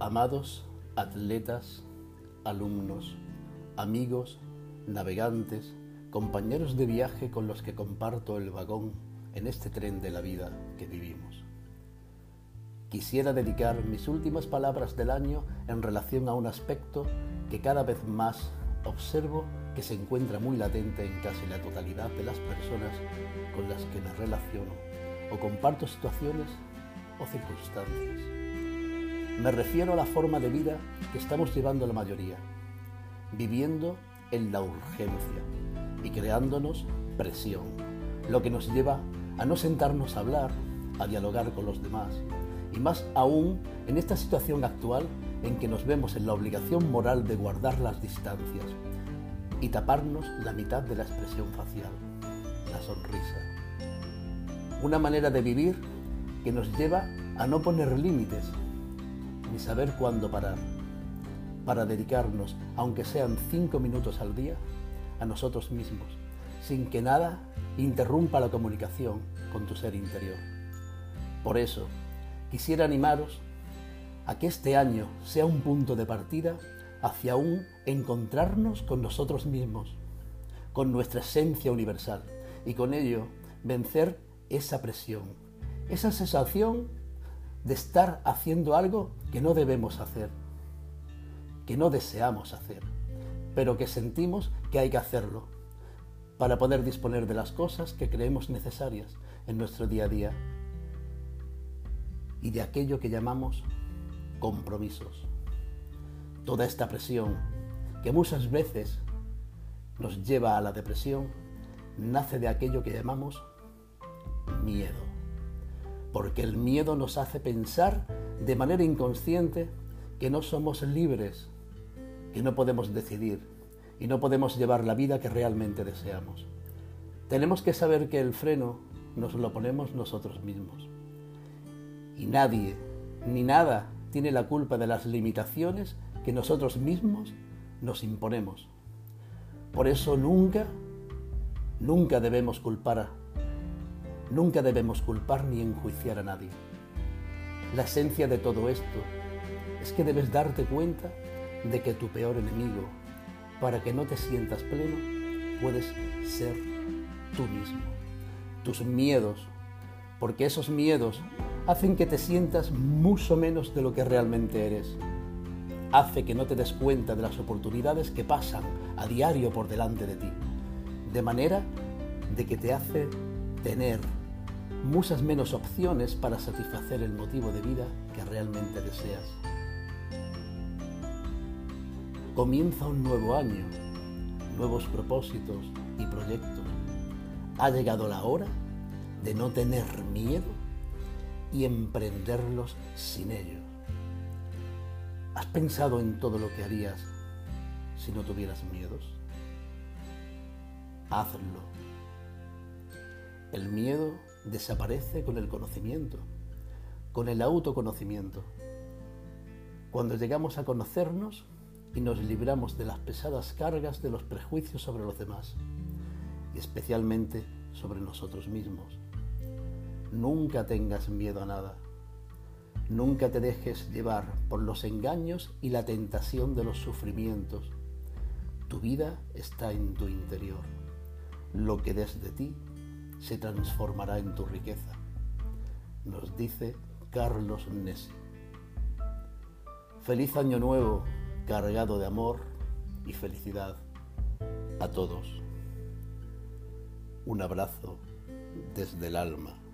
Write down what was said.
Amados atletas, alumnos, amigos, navegantes, compañeros de viaje con los que comparto el vagón en este tren de la vida que vivimos. Quisiera dedicar mis últimas palabras del año en relación a un aspecto que cada vez más observo que se encuentra muy latente en casi la totalidad de las personas con las que me relaciono o comparto situaciones o circunstancias. Me refiero a la forma de vida que estamos llevando la mayoría, viviendo en la urgencia y creándonos presión, lo que nos lleva a no sentarnos a hablar, a dialogar con los demás, y más aún en esta situación actual en que nos vemos en la obligación moral de guardar las distancias y taparnos la mitad de la expresión facial, la sonrisa. Una manera de vivir que nos lleva a no poner límites ni saber cuándo parar, para dedicarnos, aunque sean cinco minutos al día, a nosotros mismos, sin que nada interrumpa la comunicación con tu ser interior. Por eso, quisiera animaros a que este año sea un punto de partida hacia un encontrarnos con nosotros mismos, con nuestra esencia universal, y con ello vencer esa presión, esa sensación de estar haciendo algo que no debemos hacer, que no deseamos hacer, pero que sentimos que hay que hacerlo para poder disponer de las cosas que creemos necesarias en nuestro día a día y de aquello que llamamos compromisos. Toda esta presión que muchas veces nos lleva a la depresión nace de aquello que llamamos miedo porque el miedo nos hace pensar de manera inconsciente que no somos libres, que no podemos decidir y no podemos llevar la vida que realmente deseamos. Tenemos que saber que el freno nos lo ponemos nosotros mismos. Y nadie, ni nada, tiene la culpa de las limitaciones que nosotros mismos nos imponemos. Por eso nunca, nunca debemos culpar Nunca debemos culpar ni enjuiciar a nadie. La esencia de todo esto es que debes darte cuenta de que tu peor enemigo, para que no te sientas pleno, puedes ser tú mismo. Tus miedos, porque esos miedos hacen que te sientas mucho menos de lo que realmente eres. Hace que no te des cuenta de las oportunidades que pasan a diario por delante de ti. De manera de que te hace tener muchas menos opciones para satisfacer el motivo de vida que realmente deseas. Comienza un nuevo año, nuevos propósitos y proyectos. Ha llegado la hora de no tener miedo y emprenderlos sin ellos. ¿Has pensado en todo lo que harías si no tuvieras miedos? Hazlo. El miedo desaparece con el conocimiento, con el autoconocimiento. Cuando llegamos a conocernos y nos libramos de las pesadas cargas de los prejuicios sobre los demás, y especialmente sobre nosotros mismos. Nunca tengas miedo a nada. Nunca te dejes llevar por los engaños y la tentación de los sufrimientos. Tu vida está en tu interior. Lo que des de ti se transformará en tu riqueza, nos dice Carlos Nessi. Feliz año nuevo cargado de amor y felicidad a todos. Un abrazo desde el alma.